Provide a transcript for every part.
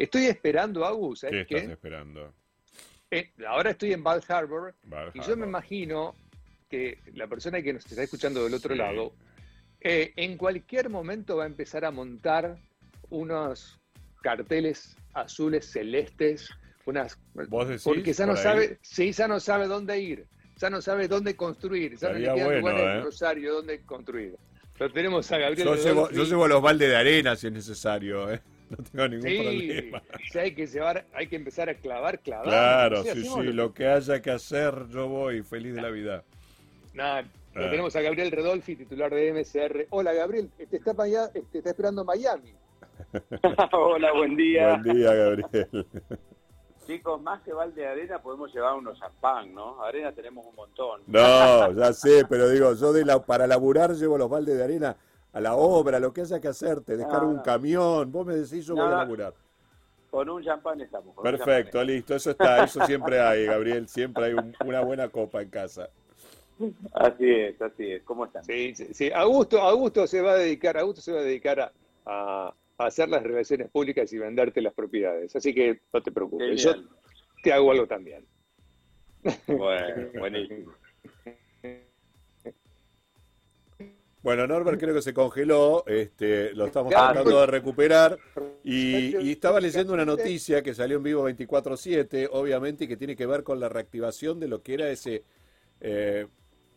Estoy esperando, Agus, ¿Qué ¿sabes estás qué? esperando? Eh, ahora estoy en Bal Harbor y yo me imagino que la persona que nos está escuchando del otro Sí. lado, eh, en cualquier momento va a empezar a montar unos carteles azules celestes, unas ¿Vos decís porque ya no ahí? sabe, sí, ya no sabe dónde ir, ya no sabe dónde construir, ya no le bueno, lugares ¿eh? en Rosario dónde construir. Lo tenemos a Gabriel. Yo llevo, yo llevo los baldes de arena si es necesario, ¿eh? No tengo ningún Sí, problema. si hay que llevar, hay que empezar a clavar, clavar. Claro, sí, sí, lo que haya que hacer, yo voy feliz de la vida. Nada, lo Ah. tenemos a Gabriel Redolfi, titular de MSR. Hola Gabriel, te está, Maya- te está esperando Miami. Hola, buen día. Buen día, Gabriel. Chicos, más que balde de arena podemos llevar unos champán, ¿no? Arena tenemos un montón. No, ya sé, pero digo, yo de la, para laburar llevo los baldes de arena a la obra, lo que haya que hacer, te descargo No, un camión, vos me decís yo No, voy a laburar. Con un champán estamos. Perfecto, champán listo, eso está, eso siempre hay, Gabriel, siempre hay un- una buena copa en casa. Así es, así es. ¿Cómo están? Sí, sí, sí. Augusto, Augusto se va a dedicar, Augusto se va a dedicar a, a- a hacer las relaciones públicas y venderte las propiedades. Así que no te preocupes, yo te hago algo también. Bueno, buenísimo. Bueno, Norbert creo que se congeló, este, lo estamos tratando de recuperar y, y estaba leyendo una noticia que salió en vivo 24/7, obviamente, y que tiene que ver con la reactivación de lo que era ese eh,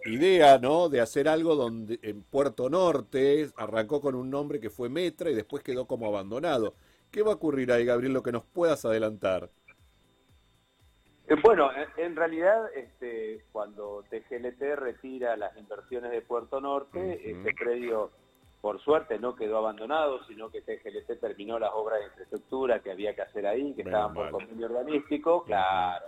idea, ¿no? De hacer algo donde en Puerto Norte arrancó con un nombre que fue Metra y después quedó como abandonado. ¿Qué va a ocurrir ahí, Gabriel? Lo que nos puedas adelantar. Eh, Bueno, en- en realidad, este, cuando TGLT retira las inversiones de Puerto Norte, Ujú. este predio, por suerte, no quedó abandonado, sino que TGLT terminó las obras de infraestructura que había que hacer ahí, que estaban por mal. convenio urbanístico, claro.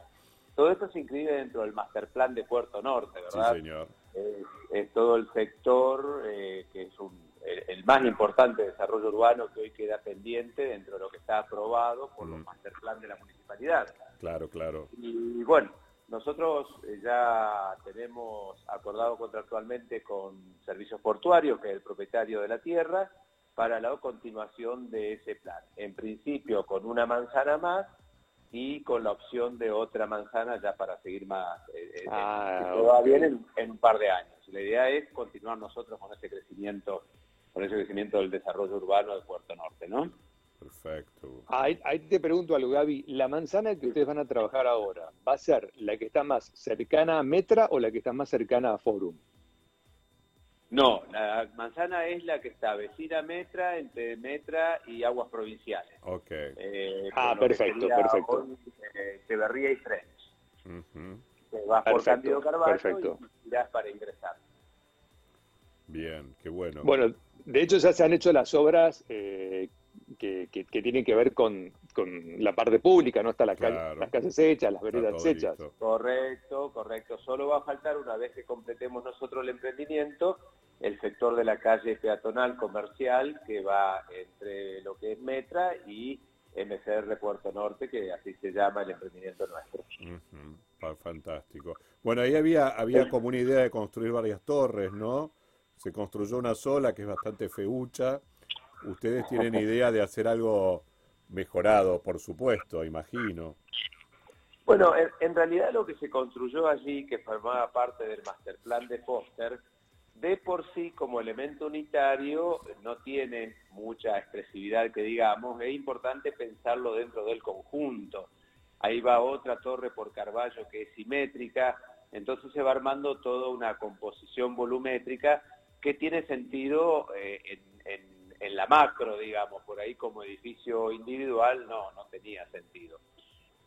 Todo esto se inscribe dentro del master plan de Puerto Norte, Sí, ¿verdad? señor. es, es todo el sector eh, que es un- el, más importante desarrollo urbano que hoy queda pendiente dentro de lo que está aprobado por los Mm. master plan de la municipalidad. Claro, claro. Y bueno, nosotros eh, ya tenemos acordado contractualmente con Servicios Portuarios, que es el propietario de la tierra, para la continuación de ese plan. En principio con una manzana más y con la opción de otra manzana ya para seguir más, eh, eh, Ah, que todo va ok. bien en, en un par de años. La idea es continuar nosotros con ese crecimiento, con ese crecimiento del desarrollo urbano de Puerto Norte, ¿no? Perfecto. Ahí, ahí te pregunto algo, Gaby. ¿La manzana que ustedes van a trabajar ahora va a ser la que está más cercana a Metra o la que está más cercana a Forum? No, la manzana es la que está vecina a Metra, entre Metra y Aguas Provinciales. Ok. Eh, Ah, perfecto, perfecto. hoy, eh, y French. Te vas por Cándido Carvalho perfecto. y irás para ingresar. Bien, qué bueno. Bueno, de hecho ya se han hecho las obras eh, que, que- que tienen que ver con, con la parte pública, ¿no? Está la calle- las calles hechas, las veredas hechas. listo. Correcto, correcto. Solo va a faltar, una vez que completemos nosotros el emprendimiento, el sector de la calle peatonal comercial que va entre lo que es Metra y MCR Puerto Norte, que así se llama el emprendimiento nuestro. Fantástico. Bueno, ahí había, había como una idea de construir varias torres, ¿no? Se construyó una sola que es bastante feucha. Ustedes tienen idea de hacer algo mejorado, por supuesto, imagino. Bueno, en, realidad lo que se construyó allí, que formaba parte del master plan de Foster, de por sí como elemento unitario no tiene mucha expresividad que digamos, es importante pensarlo dentro del conjunto. Ahí va otra torre por Carballo que es simétrica, entonces se va armando toda una composición volumétrica que tiene sentido eh, en, en- en la macro, digamos, por ahí como edificio individual no, no tenía sentido.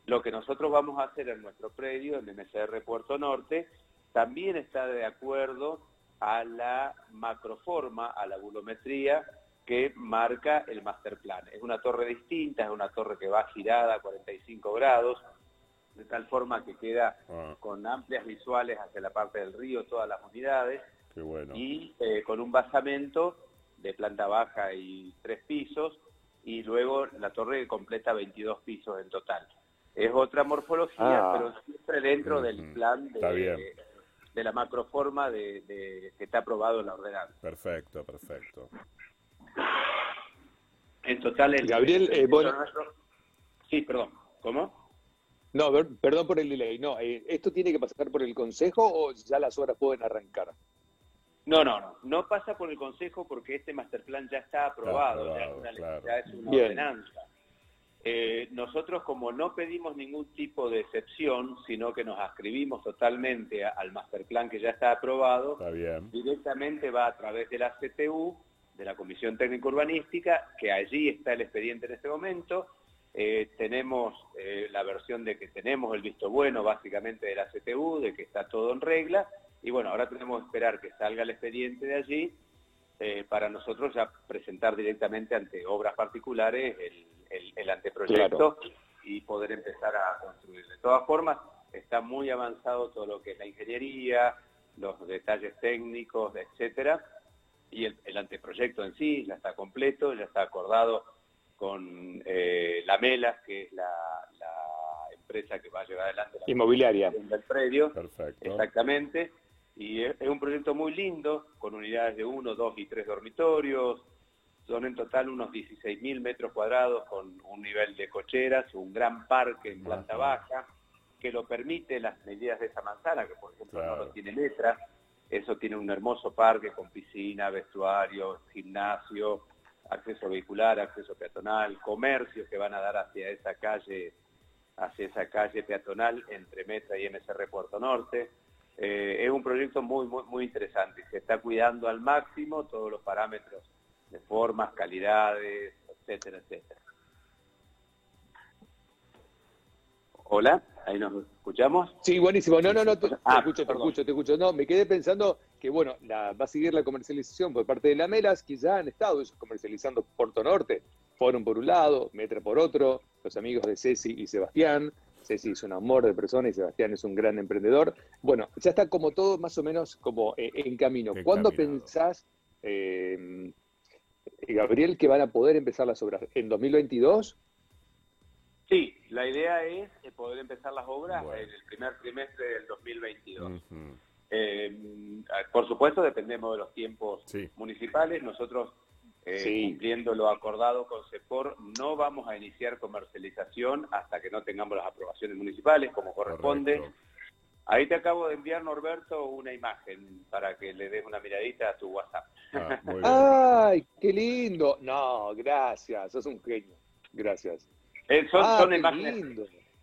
Lo que nosotros vamos a hacer en nuestro predio, en MSR Puerto Norte, también está de acuerdo a la macroforma, a la volumetría que marca el master plan. Es una torre distinta, es una torre que va girada a 45 grados, de tal forma que queda Ah, con amplias visuales hacia la parte del río, todas las unidades, qué bueno. y eh, con un basamento de planta baja y tres pisos, y luego la torre que completa 22 pisos en total. Es otra morfología, Ah. pero siempre dentro del plan Está bien. de, de la macroforma de, de- que está aprobado en la ordenanza. Perfecto, perfecto. En total, el Gabriel, eh, el bueno- nuestro- Sí, perdón. ¿Cómo? No, perdón por el delay. No, eh, ¿esto tiene que pasar por el Consejo o ya las obras pueden arrancar? No, no, no. No pasa por el Consejo porque este masterplan ya está aprobado, ya, es una, ordenanza. Eh, nosotros como no pedimos ningún tipo de excepción, sino que nos ascribimos totalmente al masterplan que ya está aprobado, directamente va a través de la CTU, de la Comisión Técnica Urbanística, que allí está el expediente en este momento, eh, tenemos eh, la versión de que tenemos el visto bueno básicamente de la CTU, de que está todo en regla, y bueno, ahora tenemos que esperar que salga el expediente de allí eh, para nosotros ya presentar directamente ante obras particulares el, anteproyecto y poder empezar a construir. De todas formas, está muy avanzado todo lo que es la ingeniería, los detalles técnicos, etcétera, y el, anteproyecto en sí ya está completo, ya está acordado con eh, la Melas, que es la, empresa que va a llevar adelante la inmobiliaria del predio. Exactamente. Y es, un proyecto muy lindo, con unidades de uno, dos y tres dormitorios. Son en total unos 16.000 metros cuadrados con un nivel de cocheras, un gran parque en planta baja, que lo permite las medidas de esa manzana, que por ejemplo no lo tiene letra. Eso tiene un hermoso parque con piscina, vestuario, gimnasio, acceso vehicular, acceso peatonal, comercios que van a dar hacia esa calle, hacia esa calle peatonal entre Metra y MSR Puerto Norte. Eh, es un proyecto muy, muy, muy interesante. Se está cuidando al máximo todos los parámetros de formas, calidades, etcétera, etcétera. Hola, ahí nos escuchamos. Sí, buenísimo. No, no, no, te, ah, escucho, te escucho, te escucho. No, me quedé pensando que, bueno, la, va a seguir la comercialización por parte de la Melas, que ya han estado comercializando Puerto Norte. Fueron por un lado, Metra por otro, los amigos de Ceci y Sebastián. Ceci es un amor de persona y Sebastián es un gran emprendedor. Bueno, ya está como todo más o menos como eh, en camino. ¿Cuándo pensás, eh, Gabriel, que van a poder empezar las obras? ¿En 2022? Sí, la idea es eh, poder empezar las obras en el primer trimestre del 2022. Eh, por supuesto, dependemos de los tiempos municipales. Nosotros, eh, cumpliendo lo acordado con CEPOR, no vamos a iniciar comercialización hasta que no tengamos las aprobaciones municipales, como corresponde. Ahí te acabo de enviar, Norberto, una imagen para que le des una miradita a tu WhatsApp. Ah, ¡Ay, qué lindo! No, gracias, sos un genio. Gracias. Eh, son, ah,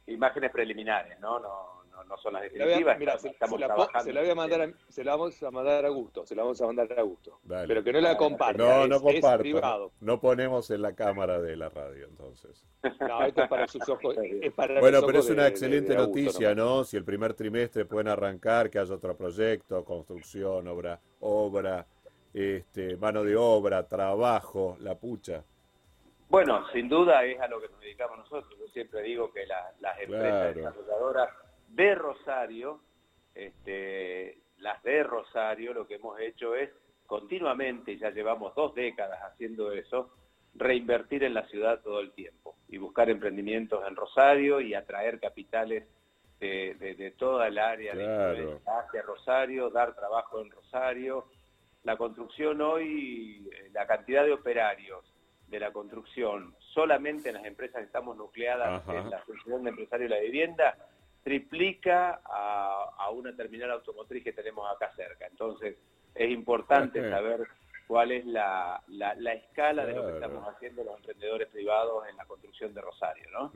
imágenes, preliminares, ¿no? No, no, son las definitivas. se, estamos la, trabajando. Se la, voy a mandar a, se la vamos a mandar a gusto, se la vamos a mandar a gusto. Pero que no la comparta. No, no comparto. No ponemos en la cámara de la radio, entonces. No, esto es para sus ojos. bueno, pero es una excelente noticia, ¿no? Si el primer trimestre pueden arrancar, que haya otro proyecto, construcción, obra, obra, este, mano de obra, trabajo, la pucha. Bueno, sin duda es a lo que nos dedicamos nosotros. Yo siempre digo que las empresas desarrolladoras de Rosario, este, las de Rosario, lo que hemos hecho es continuamente, ya llevamos dos décadas haciendo eso, reinvertir en la ciudad todo el tiempo y buscar emprendimientos en Rosario y atraer capitales de, toda el área de hacia Rosario, dar trabajo en Rosario. La construcción hoy, la cantidad de operarios de la construcción solamente en las empresas que estamos nucleadas en la Asociación de Empresarios de la Vivienda triplica a, una terminal automotriz que tenemos acá cerca. Entonces, es importante saber cuál es la, la, escala de lo que estamos haciendo los emprendedores privados en la construcción de Rosario, ¿no?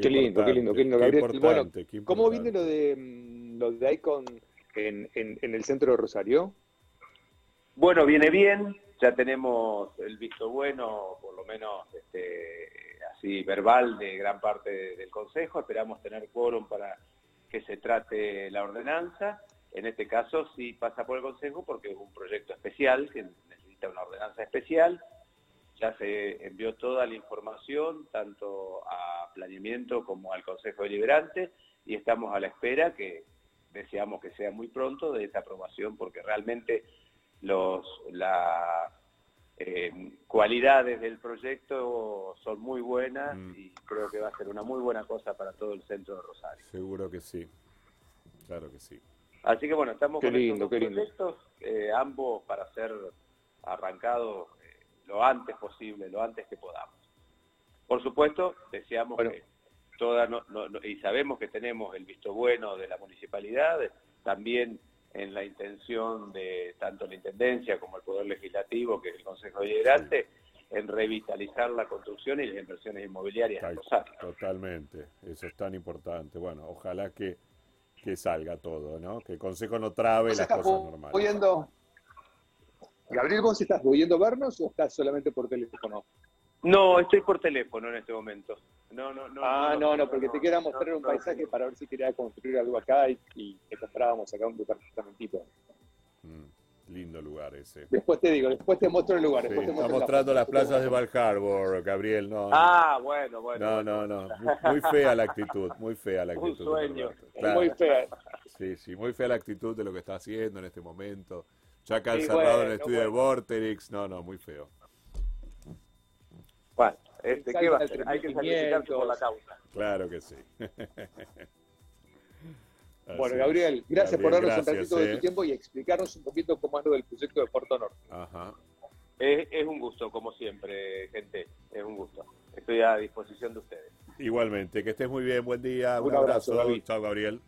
qué, lindo, qué lindo, qué lindo, Gabriel. bueno, ¿cómo viene lo de, mm, lo de Icon en, en, en el centro de Rosario? Bueno, viene bien, ya tenemos el visto bueno, por lo menos este, así verbal, de gran parte del Consejo. Esperamos tener quórum para que se trate la ordenanza. En este caso sí pasa por el Consejo porque es un proyecto especial que necesita una ordenanza especial. Ya se envió toda la información, tanto a planeamiento como al Consejo Deliberante, y estamos a la espera que deseamos que sea muy pronto de esa aprobación porque realmente los, las eh, cualidades del proyecto son muy buenas mm. y creo que va a ser una muy buena cosa para todo el centro de Rosario. Seguro que sí, claro que sí. Así que bueno, estamos con estos proyectos, eh, ambos para ser arrancados eh, lo antes posible, lo antes que podamos. Por supuesto, deseamos que toda, y sabemos que tenemos el visto bueno de la municipalidad, también en la intención de tanto la Intendencia como el Poder Legislativo, que es el Consejo Deliberante, en revitalizar la construcción y las inversiones inmobiliarias en Rosario. Totalmente, eso es tan importante. Bueno, ojalá que, que salga todo, ¿no? Que el Consejo no trabe las cosas normales. Oyendo... Gabriel, ¿vos estás pudiendo vernos o estás solamente por teléfono? No, estoy por teléfono en este momento. No, no, no. Ah, no, no, porque te quería mostrar un paisaje para ver si quería construir algo acá y, y te comprábamos acá un departamentito. Mm, lindo lugar ese. Después te digo, después te muestro el lugar. está mostrando las plazas de Val Harbor, Gabriel. No, ah, bueno, bueno. No, no, no. Muy, fea la actitud, muy fea la actitud. Un sueño. Muy fea. Sí, sí, muy fea la actitud de lo que está haciendo en este momento. Ya acá encerrado en el estudio de Vorterix. No, no, muy feo. Bueno, este, ¿qué va a hacer? Hay que sacrificarse por la causa. Claro que sí. bueno, Gabriel, gracias por darnos un ratito de tu eh. tiempo y explicarnos un poquito cómo es lo del proyecto de Puerto Norte. Ajá. Es, es, un gusto, como siempre, gente. Es un gusto. Estoy a disposición de ustedes. Igualmente, que estés muy bien. Buen día. Un, abrazo. abrazo Chao, Gabriel.